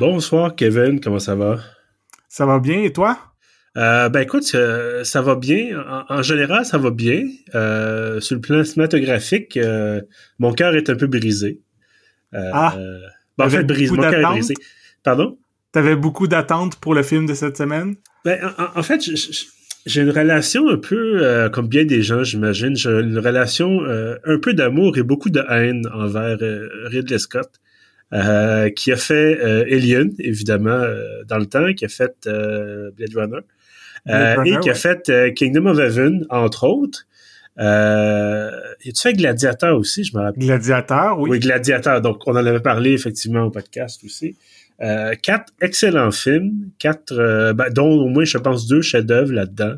Bonsoir Kevin, comment ça va? Ça va bien et toi? Euh, ben écoute, euh, ça va bien. En, général, ça va bien. Euh, sur le plan cinématographique, mon cœur est un peu brisé. ah! Ben, en fait, brisé. Mon cœur est brisé. Pardon? T'avais beaucoup d'attentes pour le film de cette semaine? Ben, en, fait, j'ai une relation un peu, comme bien des gens, j'imagine, j'ai une relation un peu d'amour et beaucoup de haine envers Ridley Scott. Qui a fait Alien, évidemment, dans le temps, qui a fait Blade Runner. Euh, et qui a fait euh, Kingdom of Heaven, entre autres. Euh, et tu fais Gladiateur aussi, je me rappelle. Gladiateur, oui. Oui, Gladiateur. Donc, on en avait parlé effectivement au podcast aussi. Euh, quatre excellents films, quatre, ben, dont au moins, je pense, deux chefs-d'œuvre là-dedans,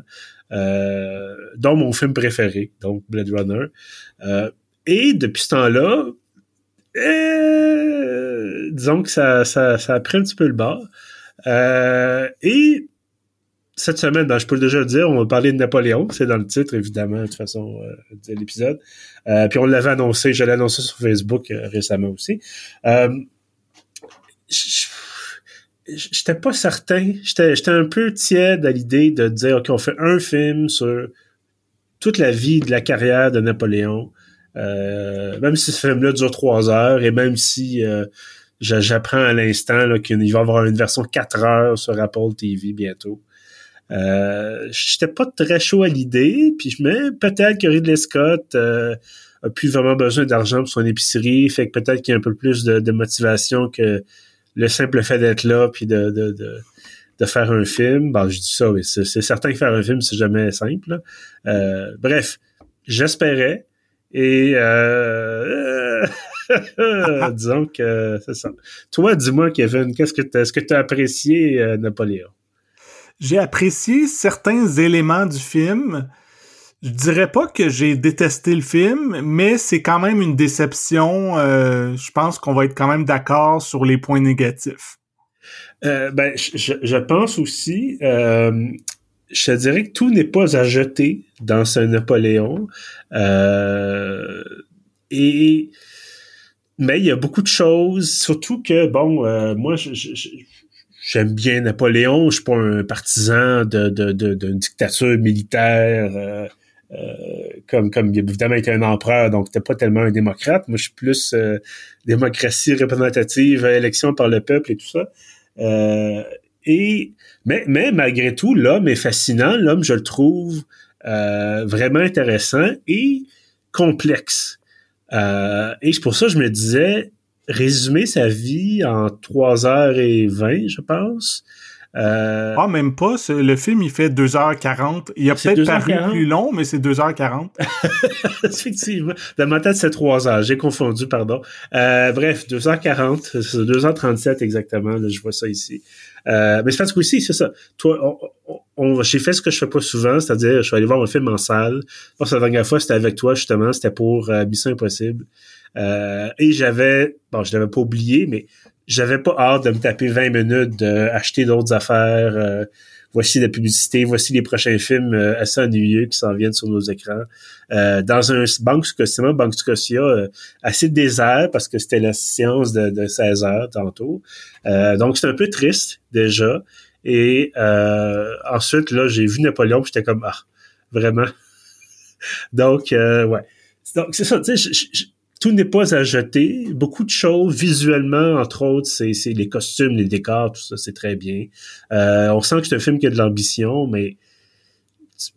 euh, dont mon film préféré, donc Blade Runner. et depuis ce temps-là, disons que ça, ça, ça a pris un petit peu le bas. et cette semaine, ben, je peux déjà le dire, on va parler de Napoléon, c'est dans le titre, évidemment, de toute façon, euh, de l'épisode. Euh, puis on l'avait annoncé, je l'ai annoncé sur Facebook euh, récemment aussi. j'étais pas certain, j'étais un peu tiède à l'idée de dire, OK, on fait un film sur toute la vie de la carrière de Napoléon, même si ce film-là dure trois heures, et même si j'apprends à l'instant qu'il va y avoir une version quatre heures sur Apple TV bientôt. Euh, j'étais pas très chaud à l'idée, puis me peut-être que Ridley Scott euh, a plus vraiment besoin d'argent pour son épicerie, fait que peut-être qu'il y a un peu plus de, motivation que le simple fait d'être là puis de, de, de, faire un film. Bon, je dis ça, oui, c'est certain que faire un film, c'est jamais simple. Euh, bref, j'espérais et euh, disons que c'est ça. Toi, dis-moi, Kevin, qu'est-ce que tu que as apprécié Napoléon? J'ai apprécié certains éléments du film. Je dirais pas que j'ai détesté le film, mais c'est quand même une déception. Euh, je pense qu'on va être quand même d'accord sur les points négatifs. Euh, ben, je, pense aussi, euh, je te dirais que tout n'est pas à jeter dans ce Napoléon. et mais il y a beaucoup de choses, surtout que bon, moi, je, j'aime bien Napoléon, je suis pas un partisan d'une dictature militaire euh, euh, comme comme évidemment était un empereur, donc t'es pas tellement un démocrate. Moi, je suis plus euh, démocratie représentative, élection par le peuple et tout ça. Et mais, mais malgré tout, l'homme est fascinant. L'homme, je le trouve vraiment intéressant et complexe. et c'est pour ça que je me disais, résumer sa vie en 3h20, je pense. Euh, ah, même pas. Le film, il fait 2h40. Il a peut-être paru plus long, mais c'est 2h40. Effectivement. Dans ma tête, c'est 3 h J'ai confondu, pardon. Euh, bref, 2h40. C'est 2h37 exactement. Là, je vois ça ici. Euh, mais c'est parce que aussi, c'est ça. Toi, on, j'ai fait ce que je fais pas souvent, c'est-à-dire, je suis allé voir un film en salle. Moi, la dernière fois, c'était avec toi, justement. C'était pour Mission Impossible. Euh, et j'avais, bon, je l'avais pas oublié, mais j'avais pas hâte de me taper 20 minutes d'acheter d'autres affaires. Euh, voici la publicité, voici les prochains films euh, assez ennuyeux qui s'en viennent sur nos écrans. dans un banque Scotia, Banque Scotia, assez désert parce que c'était la séance de, de 16 heures tantôt. donc c'est un peu triste déjà. Et ensuite, là, j'ai vu Napoléon, puis j'étais comme ah, vraiment. donc ouais. Donc c'est ça, tu sais, tout n'est pas à jeter. Beaucoup de choses, visuellement, entre autres, c'est, les costumes, les décors, tout ça, c'est très bien. Euh, on sent que c'est un film qui a de l'ambition, mais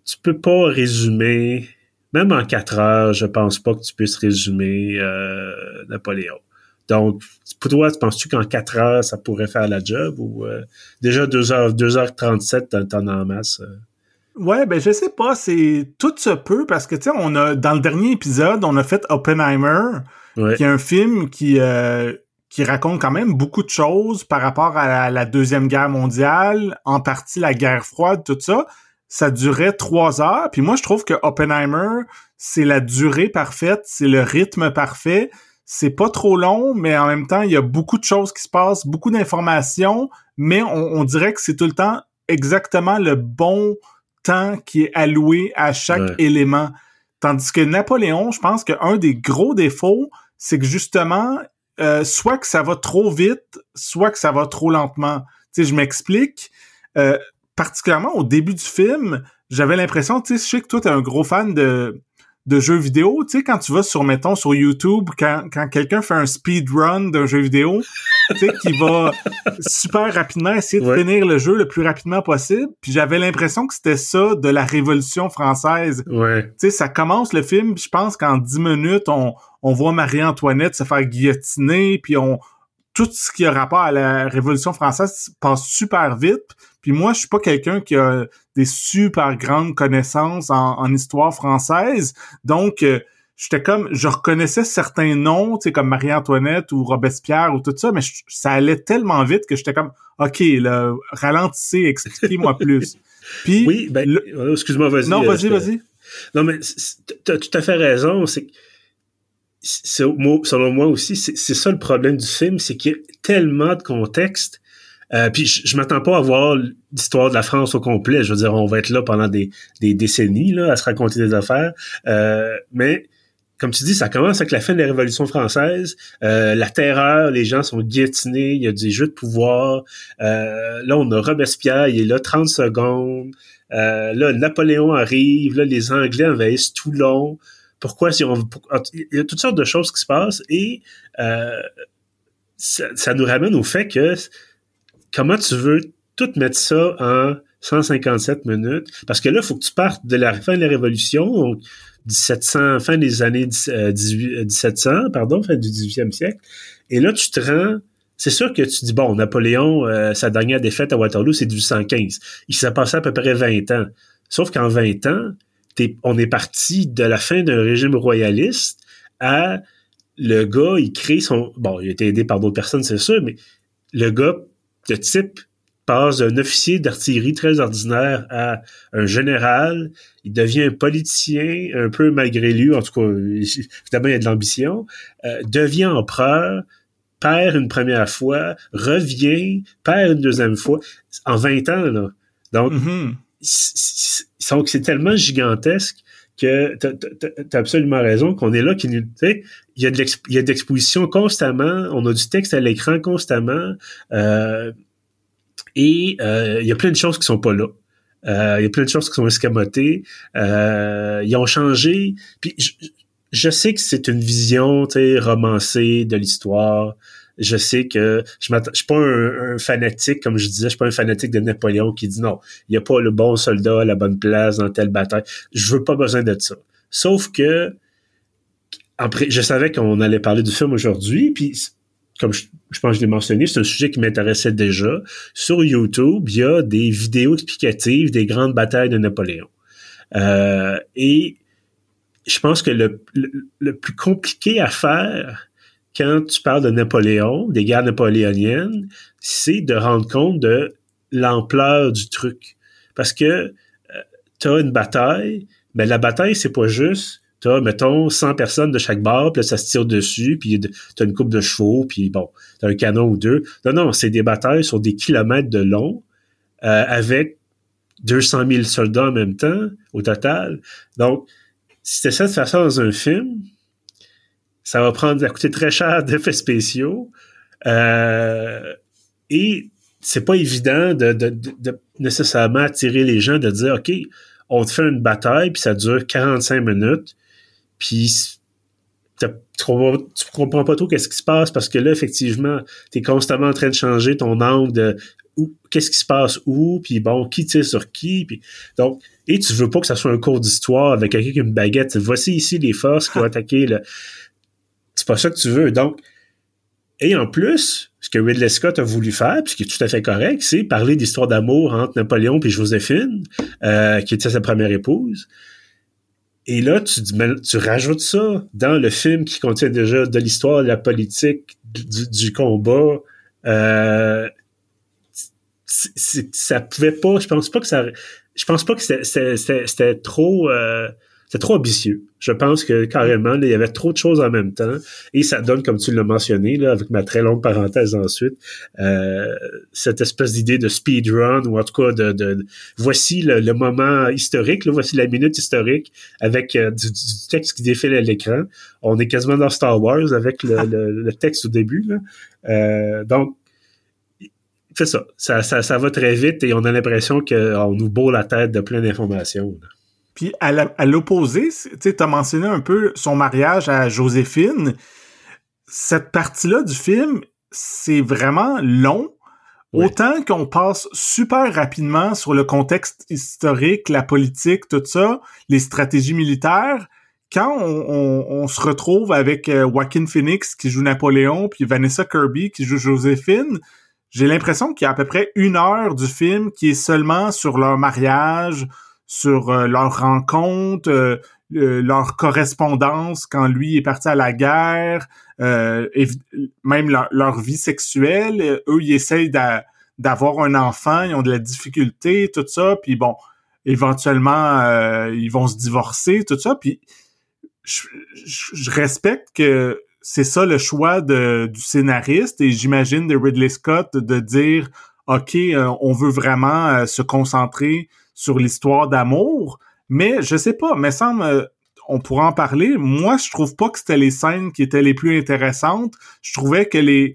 tu, peux pas résumer, même en quatre heures, je pense pas que tu puisses résumer euh, Napoléon. Donc, pour toi, penses-tu qu'en quatre heures, ça pourrait faire la job ou euh, déjà 2h, 2h37, t'en en masse? Ouais, ben je sais pas, c'est tout se peut parce que tu sais, on a dans le dernier épisode, on a fait Oppenheimer, qui est un film qui euh, qui raconte quand même beaucoup de choses par rapport à la, deuxième guerre mondiale, en partie la guerre froide, tout ça. Ça durait trois heures, puis moi je trouve que Oppenheimer, c'est la durée parfaite, c'est le rythme parfait. C'est pas trop long, mais en même temps, il y a beaucoup de choses qui se passent, beaucoup d'informations, mais on, on dirait que c'est tout le temps exactement le bon temps qui est alloué à chaque élément. Tandis que Napoléon, je pense qu'un des gros défauts, c'est que justement, euh, soit que ça va trop vite, soit que ça va trop lentement. Tu sais, je m'explique. Euh, particulièrement au début du film, j'avais l'impression, tu sais, je sais que toi, t'es un gros fan de, de jeux vidéo, tu sais, quand tu vas sur, mettons, sur YouTube, quand, quand quelqu'un fait un speedrun d'un jeu vidéo, tu sais, qui va super rapidement essayer de finir le jeu le plus rapidement possible, puis j'avais l'impression que c'était ça de la Révolution française. Ouais. Tu sais, ça commence le film, je pense qu'en dix minutes, on, on voit Marie-Antoinette se faire guillotiner, puis on tout ce qui a rapport à la Révolution française passe super vite. Puis moi, je suis pas quelqu'un qui a des super grandes connaissances en, histoire française. Donc, euh, j'étais comme, je reconnaissais certains noms, tu sais, comme Marie-Antoinette ou Robespierre ou tout ça, mais ça allait tellement vite que j'étais comme, OK, là, ralentissez, expliquez-moi plus. Puis, oui, ben, euh, excuse-moi, vas-y. Non, vas-y, euh, vas-y. Non, mais tu as tout à fait raison. C'est selon moi aussi, c'est ça le problème du film, c'est qu'il y a tellement de contexte. Euh, puis je, m'attends pas à voir l'histoire de la France au complet. Je veux dire, on va être là pendant des, décennies là, à se raconter des affaires. Euh, mais comme tu dis, ça commence avec la fin de la Révolution française. Euh, la terreur, les gens sont guillotinés, il y a des jeux de pouvoir. là, on a Robespierre, il est là 30 secondes. là, Napoléon arrive. Là, les Anglais envahissent Toulon pourquoi si on il y a toutes sortes de choses qui se passent et euh, ça, nous ramène au fait que comment tu veux tout mettre ça en 157 minutes? Parce que là il faut que tu partes de la fin de la révolution 1700 fin des années 1700 euh, pardon fin du 18e siècle et là tu te rends c'est sûr que tu dis, bon, Napoléon, euh, sa dernière défaite à Waterloo, c'est 1815. Il s'est passé à peu près 20 ans. Sauf qu'en 20 ans, on est parti de la fin d'un régime royaliste à le gars, il crée son. Bon, il a été aidé par d'autres personnes, c'est sûr, mais le gars de type passe d'un officier d'artillerie très ordinaire à un général, il devient un politicien, un peu malgré lui, en tout cas, évidemment, il a de l'ambition, euh, devient empereur, perd une première fois, revient, perd une deuxième fois, en 20 ans, là. Donc, mm-hmm c'est tellement gigantesque que tu as, absolument raison qu'on est là, qu'il il y a de l'exposition constamment, on a du texte à l'écran constamment, euh, et euh, il y a plein de choses qui sont pas là. Euh, il y a plein de choses qui sont escamotées. ils ont changé. Puis je, je sais que c'est une vision romancée de l'histoire je sais que je ne suis pas un, fanatique, comme je disais, je suis pas un fanatique de Napoléon qui dit non, il n'y a pas le bon soldat à la bonne place dans telle bataille. Je veux pas besoin de ça. Sauf que après, je savais qu'on allait parler du film aujourd'hui, puis comme je, pense que je l'ai mentionné, c'est un sujet qui m'intéressait déjà. Sur YouTube, il y a des vidéos explicatives des grandes batailles de Napoléon. Euh, et je pense que le, le, plus compliqué à faire, quand tu parles de Napoléon, des guerres napoléoniennes, c'est de rendre compte de l'ampleur du truc. Parce que euh, tu as une bataille, mais la bataille, c'est pas juste tu as, mettons, 100 personnes de chaque bord, puis là, ça se tire dessus, puis tu as une coupe de chevaux, puis bon, tu as un canon ou deux. Non, non, c'est des batailles sur des kilomètres de long, euh, avec 200 000 soldats en même temps, au total. Donc, si tu essaies de faire ça dans un film, ça va prendre, ça coûter très cher d'effets spéciaux. Euh, et c'est pas évident de, de, de, nécessairement attirer les gens de dire OK, on te fait une bataille, puis ça dure 45 minutes, puis tu comprends pas trop qu'est-ce qui se passe parce que là, effectivement, tu es constamment en train de changer ton angle de qu'est-ce qui se passe où, puis bon, qui tire sur qui, puis donc, et tu veux pas que ça soit un cours d'histoire avec quelqu'un qui a une baguette. Voici ici les forces qui vont attaquer le c'est pas ça que tu veux. Donc, et en plus, ce que Ridley Scott a voulu faire, puis qui est tout à fait correct, c'est parler d'histoire d'amour entre Napoléon et Joséphine, euh, qui était sa première épouse. Et là, tu, tu rajoutes ça dans le film qui contient déjà de l'histoire, de la politique, du, combat. Euh, ça pouvait pas, je pense pas que ça, je pense pas que c'était trop, euh, c'est trop ambitieux. Je pense que carrément, il y avait trop de choses en même temps. Et ça donne, comme tu l'as mentionné, là, avec ma très longue parenthèse ensuite, euh, cette espèce d'idée de speedrun, ou en tout cas de, voici le, moment historique, là, voici la minute historique avec euh, du, texte qui défile à l'écran. On est quasiment dans Star Wars avec le, texte au début. Là. Euh, donc, c'est ça. Ça, ça. ça va très vite et on a l'impression qu'on nous bourre la tête de plein d'informations. Puis à l'opposé, tu as mentionné un peu son mariage à Joséphine. Cette partie-là du film, c'est vraiment long. Autant qu'on passe super rapidement sur le contexte historique, la politique, tout ça, les stratégies militaires, quand on, se retrouve avec euh, Joaquin Phoenix qui joue Napoléon, puis Vanessa Kirby qui joue Joséphine, j'ai l'impression qu'il y a à peu près une heure du film qui est seulement sur leur mariage, sur euh, leur rencontre, euh, euh, leur correspondance quand lui est parti à la guerre, et même leur, vie sexuelle. Eux, ils essayent d'avoir un enfant, ils ont de la difficulté, tout ça, puis bon, éventuellement, ils vont se divorcer, tout ça, puis je, respecte que c'est ça le choix de, du scénariste. Et j'imagine de Ridley Scott de dire OK, on veut vraiment se concentrer sur l'histoire d'amour, mais je sais pas, mais semble euh, on pourra en parler. Moi, je trouve pas que c'était les scènes qui étaient les plus intéressantes. Je trouvais que les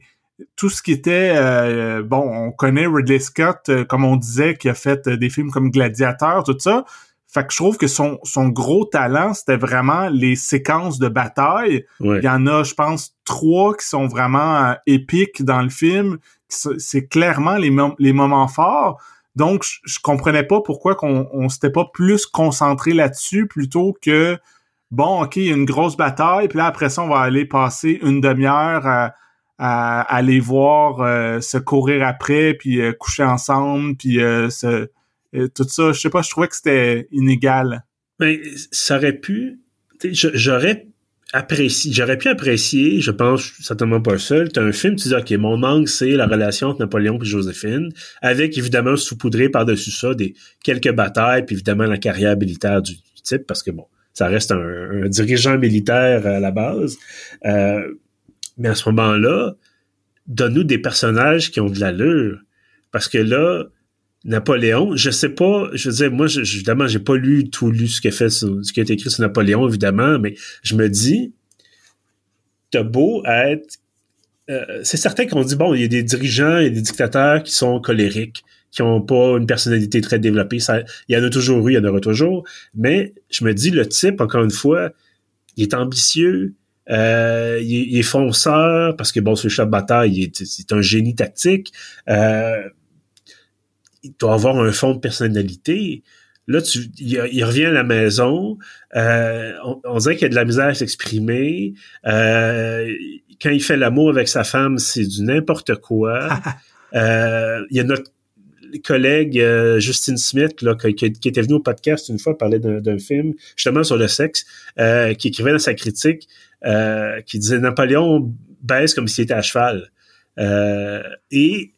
tout ce qui était euh, bon, on connaît Ridley Scott, euh, comme on disait, qui a fait des films comme Gladiateur, tout ça. Fait que je trouve que son, son gros talent, c'était vraiment les séquences de bataille. Il y en a, je pense, trois qui sont vraiment épiques dans le film. C'est clairement les, les moments forts. Donc, je, comprenais pas pourquoi qu'on on, s'était pas plus concentré là-dessus plutôt que bon, ok, une grosse bataille, puis là après ça, on va aller passer une demi-heure à, aller voir euh, se courir après, puis euh, coucher ensemble, puis euh, tout ça. Je sais pas, je trouvais que c'était inégal. Mais ça aurait pu. J'aurais j'aurais pu apprécier, je pense certainement pas seul, t'as un film, tu dis, OK, mon angle, c'est la relation entre Napoléon et Joséphine, avec évidemment saupoudré par-dessus ça des quelques batailles, puis évidemment la carrière militaire du, type, parce que bon, ça reste un, dirigeant militaire à la base. Euh, mais à ce moment-là, donne-nous des personnages qui ont de l'allure. Parce que là, Napoléon, je sais pas, je veux dire, moi, je, évidemment, j'ai pas lu tout lu ce qui a fait, ce qui a été écrit sur Napoléon, évidemment, mais je me dis, t'as beau être, euh, c'est certain qu'on dit bon, il y a des dirigeants et des dictateurs qui sont colériques, qui ont pas une personnalité très développée. Ça, il y en a toujours eu, il y en aura toujours, mais je me dis le type, encore une fois, il est ambitieux, euh, il, est fonceur parce que bon, ce de bataille, il est, un génie tactique. Euh, il doit avoir un fond de personnalité. Là, tu, il, revient à la maison, euh, on, dirait qu'il a de la misère à s'exprimer. Euh, quand il fait l'amour avec sa femme, c'est du n'importe quoi. euh, il y a notre collègue euh, Justine Smith là, qui, qui, était venu au podcast une fois parler d'un film justement sur le sexe, euh, qui écrivait dans sa critique, euh, qui disait Napoléon baisse comme s'il était à cheval. et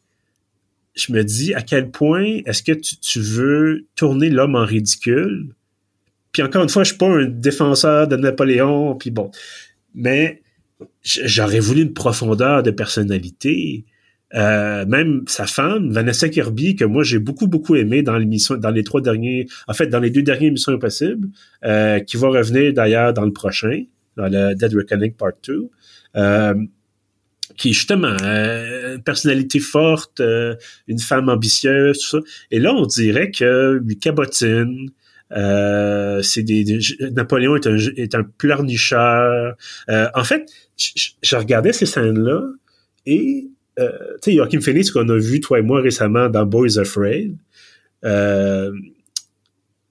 je me dis à quel point est-ce que tu, veux tourner l'homme en ridicule? Puis encore une fois, je suis pas un défenseur de Napoléon, puis bon. Mais j'aurais voulu une profondeur de personnalité. Euh, même sa femme, Vanessa Kirby, que moi j'ai beaucoup beaucoup aimé dans l'émission, dans les trois derniers, en fait dans les deux dernières émissions impossibles, euh, qui va revenir d'ailleurs dans le prochain, dans le Dead Reckoning Part 2. Euh, qui est justement euh, une personnalité forte, euh, une femme ambitieuse, tout ça. Et là, on dirait que lui cabotine. Euh, c'est des, Napoléon est un, est un pleurnicheur. en fait, je, regardais ces scènes-là et tu sais, Joachim Phoenix qu'on a vu toi et moi récemment dans Boys Afraid.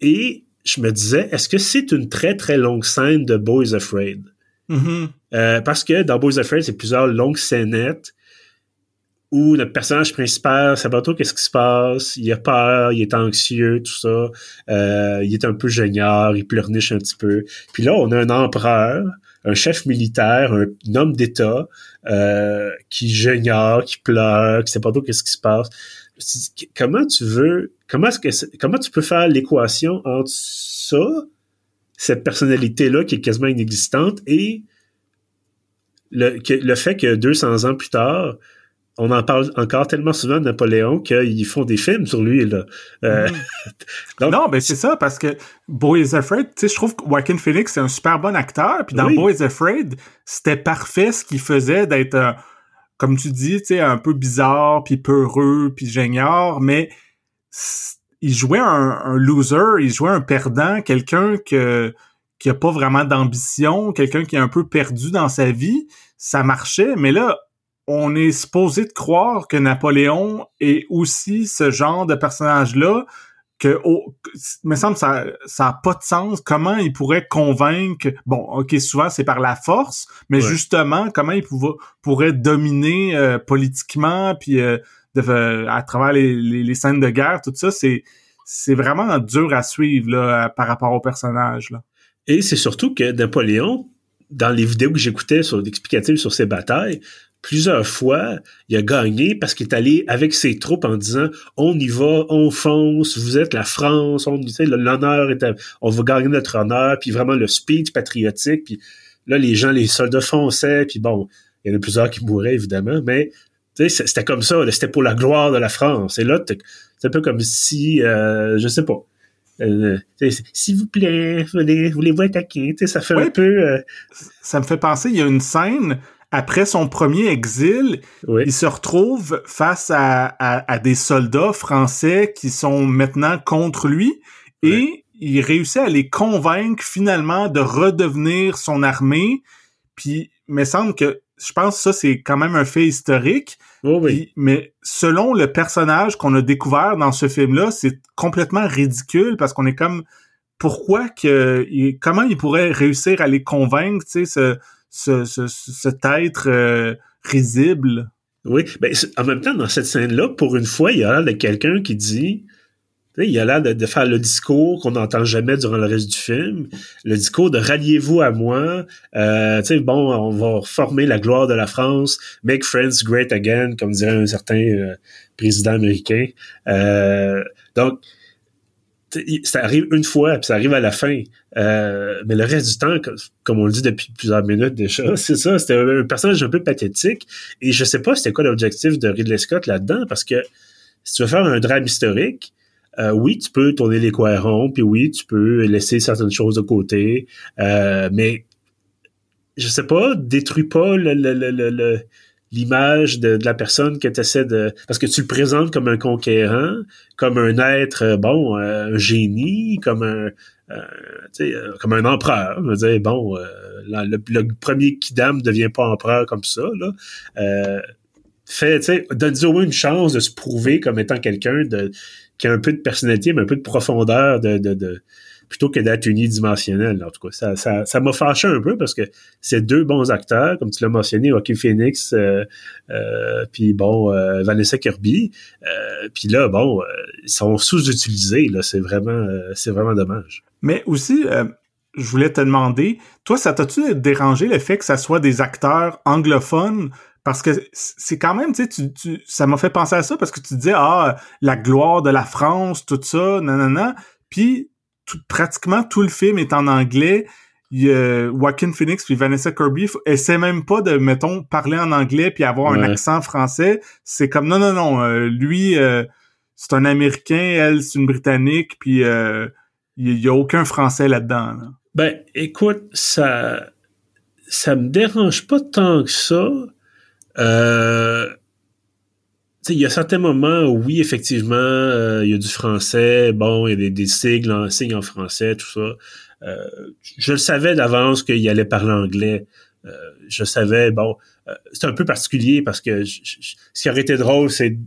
et je me disais, est-ce que c'est une très très longue scène de Boys Afraid? Mm-hmm. Euh, parce que dans Boys Afraid, c'est plusieurs longues scénettes où notre personnage principal sait pas trop qu'est-ce qui se passe, il a peur, il est anxieux, tout ça, euh, il est un peu génial, il pleurniche un petit peu. Puis là, on a un empereur, un chef militaire, un, homme d'État euh, qui génial, qui pleure, qui sait pas trop qu'est-ce qui se passe. Comment tu veux, comment est-ce que, comment tu peux faire l'équation entre ça cette personnalité-là qui est quasiment inexistante et le, le fait que 200 ans plus tard, on en parle encore tellement souvent de Napoléon qu'ils font des films sur lui. Là. Euh, mm. non, ben c'est ça, parce que Boy Afraid, tu sais, je trouve que Joaquin Phoenix, c'est un super bon acteur. Puis dans Boy Afraid, c'était parfait ce qu'il faisait d'être, comme tu dis, tu sais, un peu bizarre, puis peureux, puis génial, mais il jouait un, loser, il jouait un perdant, quelqu'un que qui a pas vraiment d'ambition, quelqu'un qui est un peu perdu dans sa vie, ça marchait, mais là, on est supposé de croire que Napoléon est aussi ce genre de personnage-là, que, oh, me semble ça ça a pas de sens. Comment il pourrait convaincre Bon, ok, souvent c'est par la force, mais justement, comment il pourrait dominer euh, politiquement, puis euh, de, à travers les, les, scènes de guerre, tout ça, c'est c'est vraiment dur à suivre là, par rapport au personnage. Là. Et c'est surtout que Napoléon, dans les vidéos que j'écoutais sur l'explicatif sur ses batailles, plusieurs fois, il a gagné parce qu'il est allé avec ses troupes en disant on y va, on fonce, vous êtes la France, on l'honneur est on va gagner notre honneur, puis vraiment le speech patriotique, puis là les gens, les soldats fonçaient, puis bon, il y en a plusieurs qui mouraient évidemment, mais c'était comme ça, c'était pour la gloire de la France. Et là, c'est un peu comme si, euh, je sais pas, euh, s'il vous plaît, voulez-vous attaquer? ça fait un peu. Euh, ça me fait penser, il y a une scène après son premier exil, il se retrouve face à, des soldats français qui sont maintenant contre lui et il réussit à les convaincre finalement de redevenir son armée. Puis, il me semble que je pense que ça, c'est quand même un fait historique. Mais selon le personnage qu'on a découvert dans ce film-là, c'est complètement ridicule parce qu'on est comme pourquoi que comment il pourrait réussir à les convaincre, tu sais, ce, ce, ce, cet être euh, risible? Oui, ben, en même temps, dans cette scène-là, pour une fois, il y a l'air de quelqu'un qui dit il a l'air de, faire le discours qu'on n'entend jamais durant le reste du film, le discours de ralliez-vous à moi, euh, bon, on va former la gloire de la France, make France great again, comme dirait un certain euh, président américain. Euh, donc, ça arrive une fois, puis ça arrive à la fin. Euh, mais le reste du temps, comme on le dit depuis plusieurs minutes déjà, c'est ça, c'était un personnage un peu pathétique. Et je sais pas c'était quoi l'objectif de Ridley Scott là-dedans, parce que si tu veux faire un drame historique, euh, oui, tu peux tourner les coins puis oui, tu peux laisser certaines choses de côté, euh, mais je sais pas, détruis pas l'image de, la personne que tu essaies de... Parce que tu le présentes comme un conquérant, comme un être, euh, bon, un génie, comme un... comme un empereur. Je veux dire, bon, le, premier Kidam ne devient pas empereur comme ça. Là. Fait, tu sais, donne-lui au moins une chance de se prouver comme étant quelqu'un de qui a un peu de personnalité, mais un peu de profondeur de, de, plutôt que d'être unidimensionnel. En tout cas, ça, ça, ça m'a fâché un peu parce que c'est deux bons acteurs, comme tu l'as mentionné, Joaquin Phoenix, euh, euh, puis bon, euh, Vanessa Kirby. puis là, bon, ils sont sous-utilisés. Là, c'est vraiment, c'est vraiment dommage. Mais aussi, je voulais te demander, toi, ça t'a-tu dérangé le fait que ça soit des acteurs anglophones parce que c'est quand même, tu sais, tu, ça m'a fait penser à ça parce que tu disais, ah, la gloire de la France, tout ça, nanana. Puis, pratiquement tout le film est en anglais. Il, Joaquin Phoenix puis Vanessa Kirby essaient même pas de, mettons, parler en anglais puis avoir un accent français. C'est comme, non, non, non, euh, lui, euh, c'est un Américain, elle, c'est une Britannique, puis euh, il y, a aucun français là-dedans. Ben, écoute, ça ça me dérange pas tant que ça euh, il y a certains moments où, oui, effectivement, euh, il y a du français, bon, il y a des, des sigles, en, en français, tout ça. Euh, je le savais d'avance qu'il allait parler anglais. Euh, je savais, bon, c'est un peu particulier parce que ce qui aurait été drôle, c'est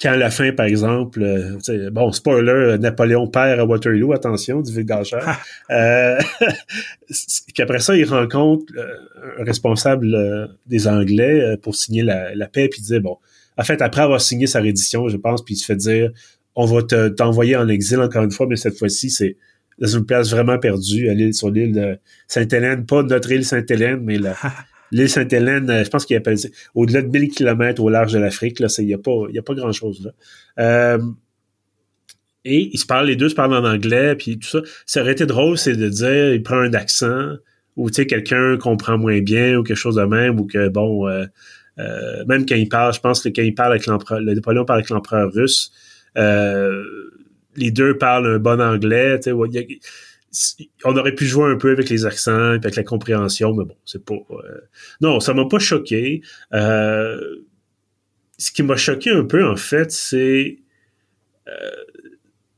quand à la fin, par exemple, euh, bon, spoiler, Napoléon perd à Waterloo, attention, du Gachard. euh, puis après ça, il rencontre euh, un responsable euh, des Anglais pour signer la, la paix, puis il dit, bon, en fait, après avoir signé sa reddition, je pense, puis il se fait dire, on va t'envoyer en exil encore une fois, mais cette fois-ci, c'est dans une place vraiment perdue, à l'île sur l'île de Sainte-Hélène, pas notre île Sainte-Hélène, mais la, L'île Sainte-Hélène, euh, je pense qu'il appelle au-delà de 1000 km au large de l'Afrique, il n'y a pas, pas grand-chose là. Euh, et ils se parlent, les deux se parlent en anglais, puis tout ça. Ça aurait été drôle, c'est de dire, il prend un accent, ou tu sais, quelqu'un comprend moins bien, ou quelque chose de même, ou que, bon, euh, même quand il parle, je pense que quand il parle avec l'empereur, le Napoléon parle avec l'empereur russe, les deux parlent un bon anglais, tu sais, on aurait pu jouer un peu avec les accents, avec la compréhension, mais bon, c'est pas... non, ça m'a pas choqué. ce qui m'a choqué un peu, en fait, c'est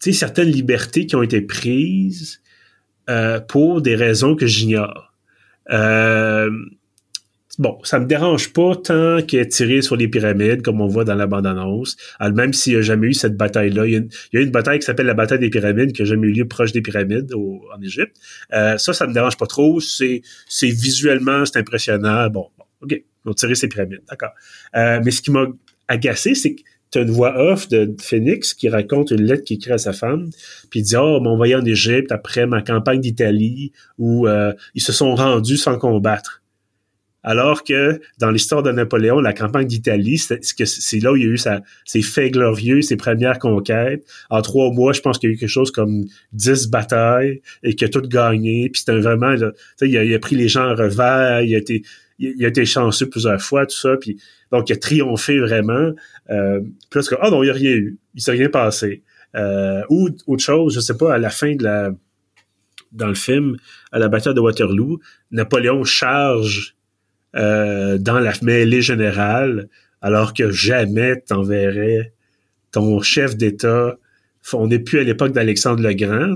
certaines libertés qui ont été prises euh, pour des raisons que j'ignore. Bon, ça me dérange pas tant ait tiré sur les pyramides, comme on voit dans la bande-annonce. Même s'il n'y a jamais eu cette bataille-là. Il, y a une bataille qui s'appelle la bataille des pyramides, qui n'a jamais eu lieu proche des pyramides en Égypte. Euh, ça, ça me dérange pas trop. C'est, visuellement, c'est impressionnant. Bon, bon, OK, ils ont tiré ces pyramides, d'accord. Euh, mais ce qui m'a agacé, c'est que tu une voix off de Phoenix qui raconte une lettre qu'il écrit à sa femme, puis il dit oh mon voyage en Égypte après ma campagne d'Italie où euh, ils se sont rendus sans combattre. Alors que dans l'histoire de Napoléon, la campagne d'Italie, c'est là où il y a eu ses faits glorieux, ses premières conquêtes. En trois mois, je pense qu'il y a eu quelque chose comme dix batailles et qu'il a tout gagné. Puis c'était vraiment, il, a, pris les gens en revers, il a été, il, a chanceux plusieurs fois, tout ça. Puis donc, il a triomphé vraiment. Euh, plus que, ah non, il n'y a rien eu. Il s'est rien passé. Euh, ou autre chose, je sais pas, à la fin de la dans le film, à la bataille de Waterloo, Napoléon charge euh, dans la mêlée générale, alors que jamais t'enverrais ton chef d'État. On n'est plus à l'époque d'Alexandre le Grand,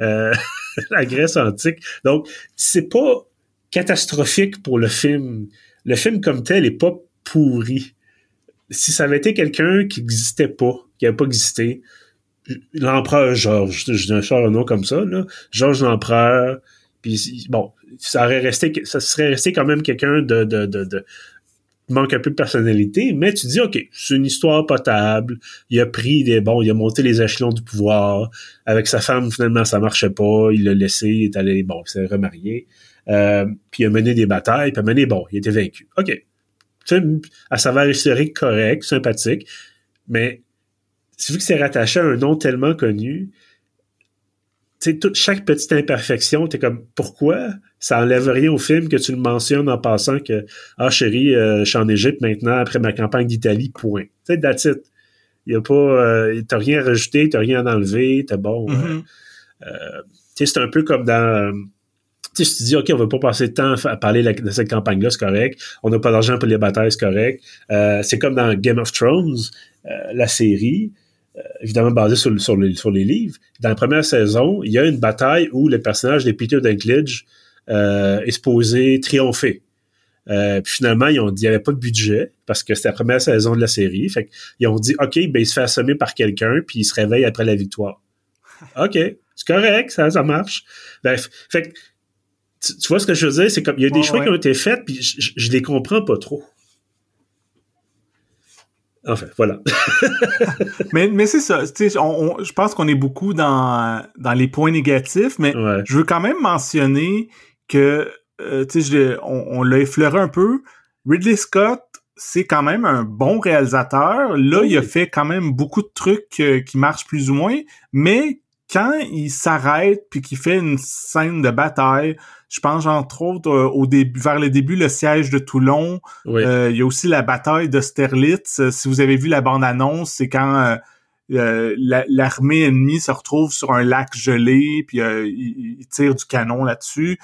euh, la Grèce antique. Donc, c'est pas catastrophique pour le film. Le film comme tel est pas pourri. Si ça avait été quelqu'un qui n'existait pas, qui n'avait pas existé, l'empereur Georges, je ne un nom comme ça, là, Georges l'empereur, puis bon, ça aurait resté, ça serait resté quand même quelqu'un de, de, de, de manque un peu de personnalité, mais tu dis, OK, c'est une histoire potable, il a pris des, bon, il a monté les échelons du pouvoir, avec sa femme, finalement, ça marchait pas, il l'a laissé, il est allé, bon, il s'est remarié, euh, puis il a mené des batailles, puis il a mené, bon, il était vaincu. OK, à savoir historique correct, sympathique, mais vu que c'est rattaché à un nom tellement connu, sais, toute chaque petite imperfection, t'es comme pourquoi? Ça enlève rien au film que tu le mentionnes en passant que ah chérie, euh, je suis en Égypte maintenant après ma campagne d'Italie, point. Tu sais, that's it. Il y a pas, euh, t'as rien rajouté, t'as rien enlevé, t'es bon. Mm-hmm. Euh, tu sais, c'est un peu comme dans tu sais, tu dis, OK, on va pas passer de temps à parler de cette campagne-là, c'est correct. On n'a pas d'argent pour les batailles, c'est correct. Euh, c'est comme dans Game of Thrones, euh, la série, euh, évidemment basée sur, sur, les, sur les livres. Dans la première saison, il y a une bataille où le personnage de Peter Dinklage est supposé triompher. puis finalement, ils ont dit, il n'y avait pas de budget parce que c'était la première saison de la série. Fait qu'ils ont dit, OK, ben, il se fait assommer par quelqu'un puis il se réveille après la victoire. OK, c'est correct, ça, ça marche. Bref, fait tu, vois ce que je veux dire? C'est comme, il y a des choix qui ont été faits, puis je, je, les comprends pas trop. Enfin, voilà. mais mais c'est ça. On, je pense qu'on est beaucoup dans, dans les points négatifs, mais je veux quand même mentionner que, euh, tu sais, on, on l'a effleuré un peu. Ridley Scott, c'est quand même un bon réalisateur. Là, il a fait quand même beaucoup de trucs euh, qui marchent plus ou moins, mais quand il s'arrête puis qu'il fait une scène de bataille, je pense entre autres euh, au début, vers le début, le siège de Toulon. Euh, il y a aussi la bataille de Sterlitz. Euh, si vous avez vu la bande-annonce, c'est quand l'armée ennemie se retrouve sur un lac gelé, puis il, il, tire du canon là-dessus.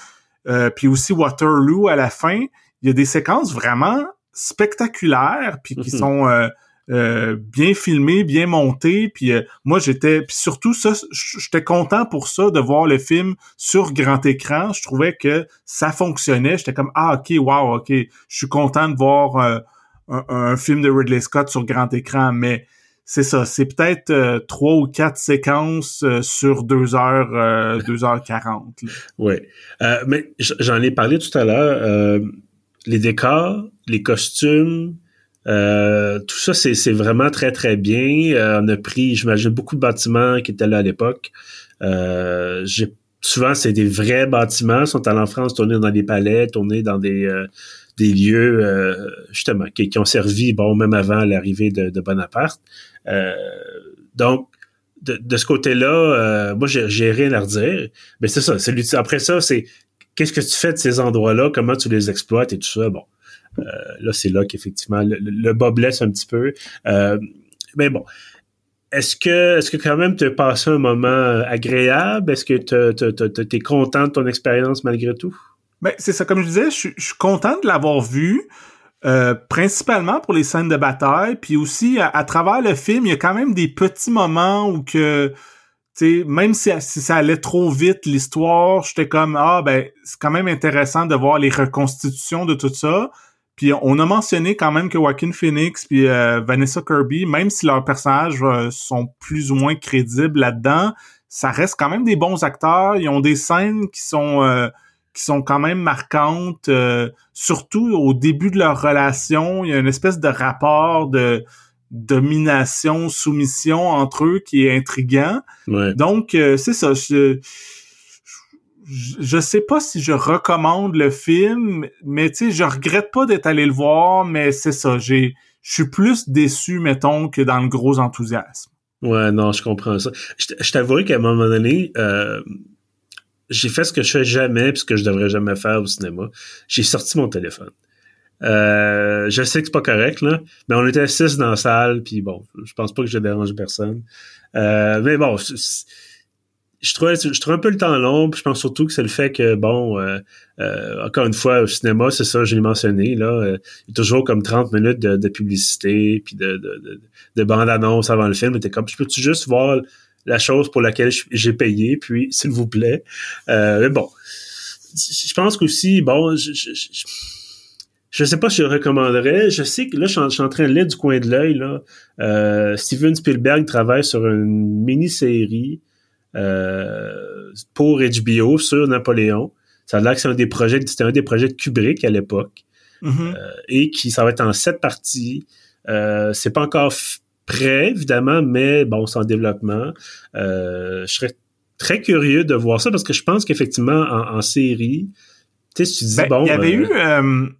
puis aussi Waterloo à la fin. Il y a des séquences vraiment spectaculaires, puis qui mhm. sont euh, bien filmé, bien monté. Puis euh, moi, j'étais, puis surtout ça, j'étais content pour ça de voir le film sur grand écran. Je trouvais que ça fonctionnait. J'étais comme ah ok, wow, ok, je suis content de voir euh, un, film de Ridley Scott sur grand écran. Mais c'est ça, c'est peut-être trois ou quatre séquences sur deux heures, deux heures quarante. Oui, mais j'en ai parlé tout à l'heure. les décors, les costumes euh, tout ça, c'est vraiment très, très bien. Euh, on a pris, j'imagine, beaucoup de bâtiments qui étaient là à l'époque. Euh, souvent, c'est des vrais bâtiments, sont allés en France, tournés dans des palais, tournés dans des, des lieux, justement, qui, ont servi, bon, même avant l'arrivée de, de, Bonaparte. donc, de, ce côté-là, moi, j'ai rien à redire. Mais c'est ça. Après ça, c'est qu'est-ce que tu fais de ces endroits-là, comment tu les exploites et tout ça? Bon, là, c'est là qu'effectivement, le, le, bas blesse un petit peu. mais bon, est-ce que, est-ce que quand même tu as passé un moment euh, agréable? Est-ce que tu es content de ton expérience malgré tout? Ben, c'est ça, comme je disais, je, suis content de l'avoir vu. Euh, principalement pour les scènes de bataille, puis aussi à, travers le film, il y a quand même des petits moments où que, tu sais, même si, si, ça allait trop vite l'histoire, j'étais comme ah ben c'est quand même intéressant de voir les reconstitutions de tout ça. Puis on a mentionné quand même que Joaquin Phoenix puis euh, Vanessa Kirby, même si leurs personnages euh, sont plus ou moins crédibles là-dedans, ça reste quand même des bons acteurs. Ils ont des scènes qui sont euh, qui sont quand même marquantes, surtout au début de leur relation. Il y a une espèce de rapport de domination, soumission entre eux qui est intriguant. Donc c'est ça. Je, je sais pas si je recommande le film, mais tu sais, je regrette pas d'être allé le voir, mais c'est ça, j'ai, je suis plus déçu, mettons, que dans le gros enthousiasme. Ouais, non, je comprends ça. Je, je t'avoue qu'à un moment donné, euh, j'ai fait ce que je fais jamais, puis ce que je devrais jamais faire au cinéma. J'ai sorti mon téléphone. Euh, je sais que c'est pas correct, là, mais on était six dans la salle, puis bon, je pense pas que je dérange personne. Euh, mais bon, je trouvais, je trouve un peu le temps long, puis je pense surtout que c'est le fait que, bon, euh, euh, encore une fois, au cinéma, c'est ça, je l'ai mentionné, là, euh, il y a toujours comme 30 minutes de, publicité, puis de, de, de, bande-annonce avant le film, t'es comme, je peux-tu juste voir la chose pour laquelle j'ai payé, puis, s'il vous plaît? mais bon, je pense qu'aussi, bon, je, je, je, sais pas si je le recommanderais. Je sais que là, je suis en, train de lire du coin de l'œil, là. Steven Spielberg travaille sur une mini-série euh, pour HBO sur Napoléon. Ça a l'air que c'est un des projets, c'était un des projets de Kubrick à l'époque. Mm-hmm. Euh, et qui ça va être en sept parties. Euh, c'est pas encore prêt, évidemment, mais bon, c'est en développement. je serais très curieux de voir ça parce que je pense qu'effectivement, en, série, tu sais, tu dis, ben, bon. Il y avait eu,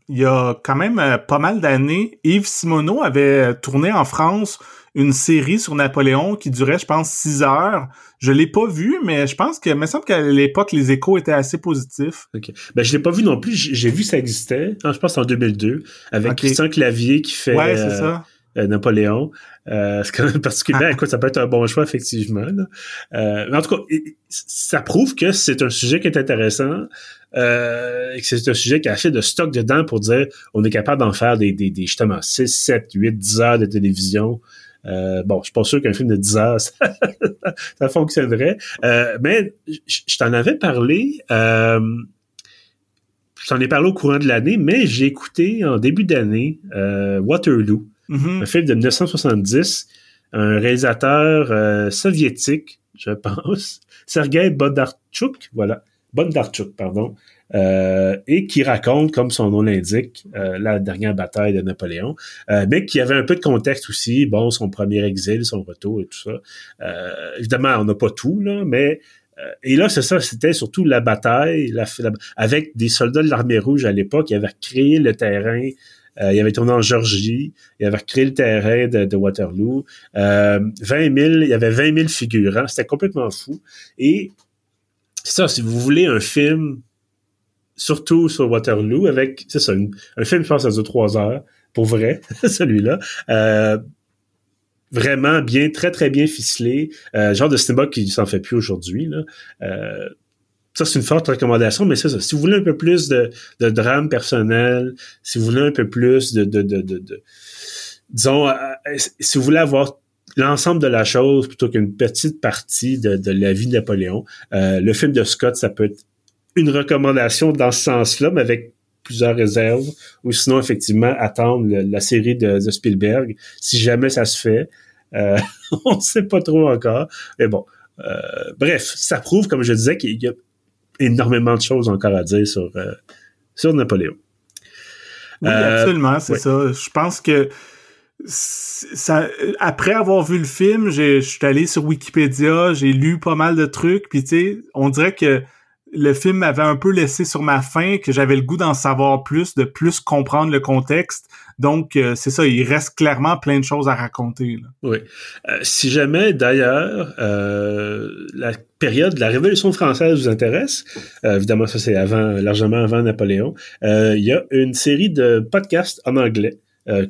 il y a quand même pas mal d'années, Yves Simoneau avait tourné en France une série sur Napoléon qui durait, je pense, six heures. Je l'ai pas vu, mais je pense que, il me semble qu'à l'époque, les échos étaient assez positifs. Ok. Ben, je l'ai pas vu non plus. J'ai vu ça existait. Ah, je pense en 2002 avec Christian Clavier qui fait. Ouais, c'est ça. Euh, Napoléon. Euh, c'est quand même particulier. Écoute, ça peut être un bon choix, effectivement. Euh, mais en tout cas, ça prouve que c'est un sujet qui est intéressant euh, et que c'est un sujet qui a assez de stock dedans pour dire on est capable d'en faire des, des, des justement 6, 7, 8, 10 heures de télévision euh, bon, je suis pas sûr qu'un film de 10 heures, ça, fonctionnerait. Euh, mais je t'en avais parlé. Euh, je t'en ai parlé au courant de l'année, mais j'ai écouté en début d'année Waterloo, mm-hmm. un film de 1970, un réalisateur soviétique, je pense, Sergei Bondarchuk, voilà, Bondarchuk, pardon, euh, et qui raconte, comme son nom l'indique, euh, la dernière bataille de Napoléon, euh, mais qui avait un peu de contexte aussi, bon, son premier exil, son retour et tout ça. évidemment, on n'a pas tout, là, mais et là, c'est ça, c'était surtout la bataille la, avec des soldats de l'armée rouge à l'époque qui avaient créé le terrain euh, il avait tourné en Georgie. Il avait créé le terrain de, de Waterloo. Euh, 20 000, il y avait 20 000 figurants. C'était complètement fou. Et ça, si vous voulez un film surtout sur Waterloo, avec, c'est ça, un film, je pense, ça dure trois heures, pour vrai, celui-là. Euh, vraiment bien, très, très bien ficelé. Euh, genre de cinéma qui s'en fait plus aujourd'hui, euh, ça, c'est une forte recommandation, mais c'est ça. Si vous voulez un peu plus de, drame personnel, si vous voulez un peu plus de, de, de, de disons, si vous voulez avoir l'ensemble de la chose plutôt qu'une petite partie de, de la vie de Napoléon, le film de Scott, ça peut être une recommandation dans ce sens-là, mais avec plusieurs réserves, ou sinon, effectivement, attendre la série de, Spielberg, si jamais ça se fait. Euh, on ne sait pas trop encore. Mais bon, euh, bref, ça prouve, comme je disais, qu'il y a énormément de choses encore à dire sur, euh, sur Napoléon. Oui, absolument, c'est ça. Je pense que ça, après avoir vu le film, je suis allé sur Wikipédia, j'ai lu pas mal de trucs, puis tu sais, on dirait que le film m'avait un peu laissé sur ma faim, que j'avais le goût d'en savoir plus, de plus comprendre le contexte. Donc, euh, c'est ça, il reste clairement plein de choses à raconter. Oui. Euh, si jamais, d'ailleurs, euh, la période de la Révolution française vous intéresse, évidemment, ça c'est avant, largement avant Napoléon, il y a une série de podcasts en anglais.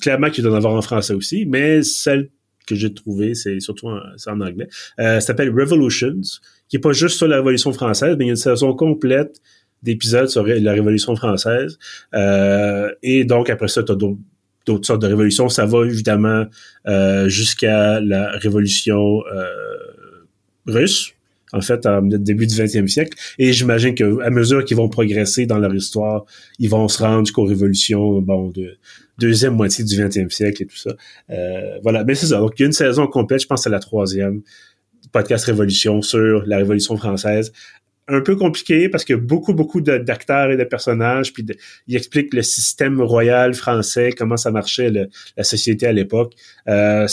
clairement qu'il doit en avoir en français aussi, mais celle que j'ai trouvée, c'est surtout en, en anglais. ça s'appelle Revolutions qui est pas juste sur la Révolution française, mais il y a une saison complète d'épisodes sur la Révolution française. Euh, et donc, après ça, tu as d'autres sortes de révolutions. Ça va évidemment euh, jusqu'à la Révolution euh, russe, en fait, au début du 20e siècle. Et j'imagine qu'à mesure qu'ils vont progresser dans leur histoire, ils vont se rendre jusqu'aux révolutions, bon, de deuxième moitié du 20e siècle et tout ça. voilà, mais c'est ça. Donc, il y a une saison complète, je pense que c'est la troisième podcast Révolution sur la Révolution française. Un peu compliqué parce que beaucoup, beaucoup d'acteurs et de personnages, puis il explique le système royal français, comment ça marchait, la société à l'époque. Euh,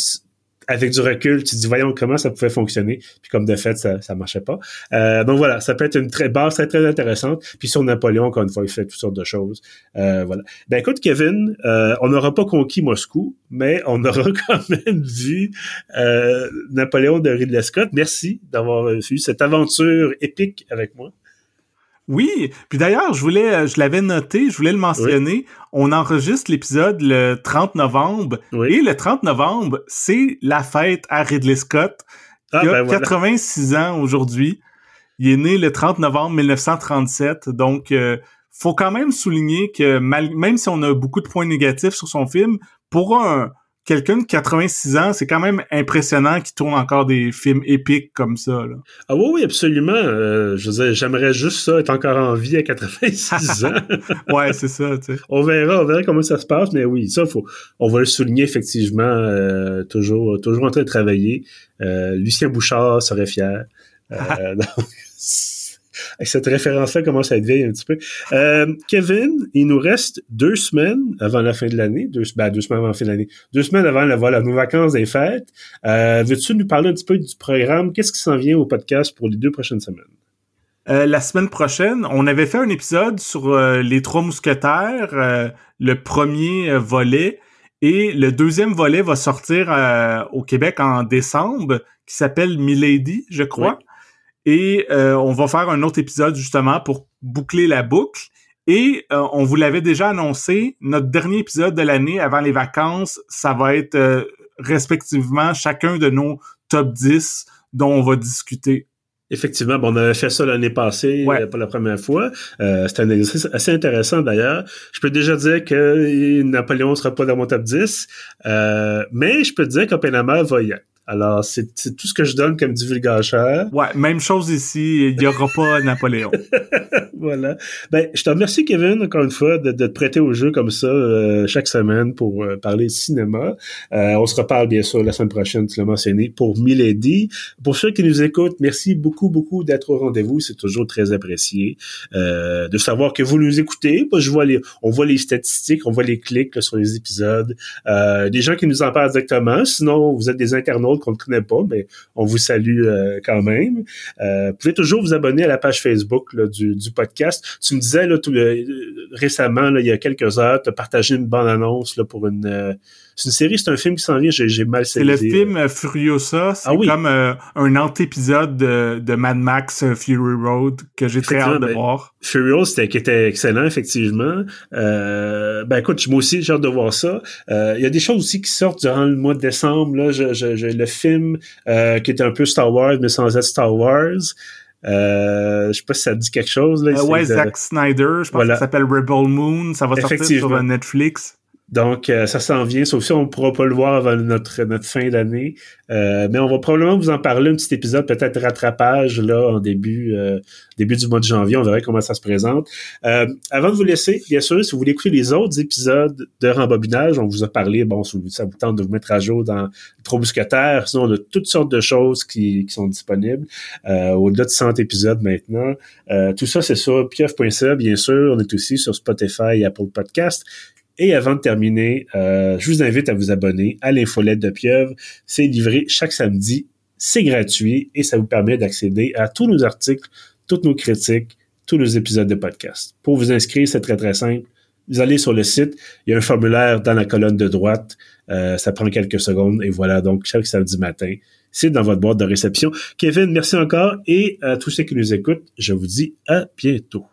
avec du recul, tu te dis voyons comment ça pouvait fonctionner? Puis comme de fait, ça ça marchait pas. Euh, donc voilà, ça peut être une très base très très intéressante. Puis sur Napoléon, encore une fois, il fait toutes sortes de choses. Euh, voilà. Ben écoute, Kevin, euh, on n'aura pas conquis Moscou, mais on aura quand même vu Napoléon de Ridley Scott. Merci d'avoir vu cette aventure épique avec moi. Oui, puis d'ailleurs, je voulais, euh, je l'avais noté, je voulais le mentionner. On enregistre l'épisode le 30 novembre et le 30 novembre, c'est la fête à Ridley Scott qui ah, a 86 ben ans aujourd'hui. Il est né le 30 novembre 1937, donc euh, faut quand même souligner que même si on a beaucoup de points négatifs sur son film, pour un quelqu'un de 86 ans, c'est quand même impressionnant qu'il tourne encore des films épiques comme ça. Là. Ah oui, oui, absolument. Euh, je veux j'aimerais juste ça, être encore en vie à 86 ans. ouais, c'est ça. Tu sais. On verra, on verra comment ça se passe, mais oui, ça, faut, on va le souligner effectivement. Euh, toujours, toujours en train de travailler. Euh, Lucien Bouchard serait fier. donc, cette référence-là commence à être vieille un petit peu. Euh, Kevin, il nous reste deux semaines avant la fin de l'année, deux, ben, deux semaines avant la fin de l'année, deux semaines avant la, voilà, nos vacances des fêtes. Euh, veux-tu nous parler un petit peu du programme? Qu'est-ce qui s'en vient au podcast pour les deux prochaines semaines? Euh, la semaine prochaine, on avait fait un épisode sur les trois mousquetaires, le premier volet, et le deuxième volet va sortir au Québec en décembre, qui s'appelle Milady, je crois. Et euh, on va faire un autre épisode justement pour boucler la boucle. Et euh, on vous l'avait déjà annoncé, notre dernier épisode de l'année avant les vacances, ça va être euh, respectivement chacun de nos top 10 dont on va discuter. Effectivement, on avait fait ça l'année passée pour la première fois. C'était un exercice assez intéressant d'ailleurs. Je peux déjà dire que Napoléon ne sera pas dans mon top 10, mais je peux te dire qu'Oppenheimer va y être. Alors, c'est tout ce que je donne comme divulgateur. Ouais, même chose ici, il n'y aura pas Napoléon. voilà. Ben, je te remercie, Kevin, encore une fois, de, de te prêter au jeu comme ça euh, chaque semaine pour euh, parler cinéma. Euh, on se reparle, bien sûr, la semaine prochaine, tu l'as mentionné, pour Milady. Pour ceux qui nous écoutent, merci beaucoup, beaucoup d'être au rendez-vous. C'est toujours très apprécié de savoir que vous nous écoutez. je vois les, on voit les statistiques, on voit les clics sur les épisodes. des gens qui nous en parlent directement. Sinon, vous êtes des internautes qu'on ne connaît pas, mais on vous salue euh, quand même. Euh, vous pouvez toujours vous abonner à la page Facebook du, podcast. Tu me disais là, tout, euh, récemment, il y a quelques heures, tu as partagé une bande-annonce pour une c'est une série, c'est un film qui s'en vient, j'ai mal C'est le film euh, Furiosa, c'est ah comme euh, un antépisode de, de Mad Max euh, Fury Road que j'ai très hâte de ben, voir. Furiosa, qui était excellent, effectivement. ben écoute, moi aussi, j'ai hâte de voir ça. Il y a des choses aussi qui sortent durant le mois de décembre. Là, je, je, le film qui était un peu Star Wars, mais sans être Star Wars. Euh, je sais pas si ça dit quelque chose. Là, ouais, Zack Snyder, je pense que ça s'appelle Rebel Moon. Ça va sortir sur Netflix. Donc, euh, ça s'en vient, sauf si on ne pourra pas le voir avant notre, notre fin d'année. Euh, mais on va probablement vous en parler un petit épisode, peut-être rattrapage là en début euh, début du mois de janvier. On verra comment ça se présente. avant de vous laisser, bien sûr, si vous voulez écouter les autres épisodes de Rembobinage, on vous a parlé, bon, ça vous tente de vous mettre à jour dans Trop. Sinon, on a toutes sortes de choses qui, qui sont disponibles. Au-delà de 100 épisodes maintenant. tout ça, c'est sur pieuf.ca, bien sûr. On est aussi sur Spotify et Apple Podcast. Et avant de terminer, euh, je vous invite à vous abonner à l'infolette de Pieuvre. C'est livré chaque samedi, c'est gratuit et ça vous permet d'accéder à tous nos articles, toutes nos critiques, tous nos épisodes de podcast. Pour vous inscrire, c'est très, très simple. Vous allez sur le site, il y a un formulaire dans la colonne de droite. Euh, ça prend quelques secondes et voilà, donc chaque samedi matin, c'est dans votre boîte de réception. Kevin, merci encore et à tous ceux qui nous écoutent, je vous dis à bientôt.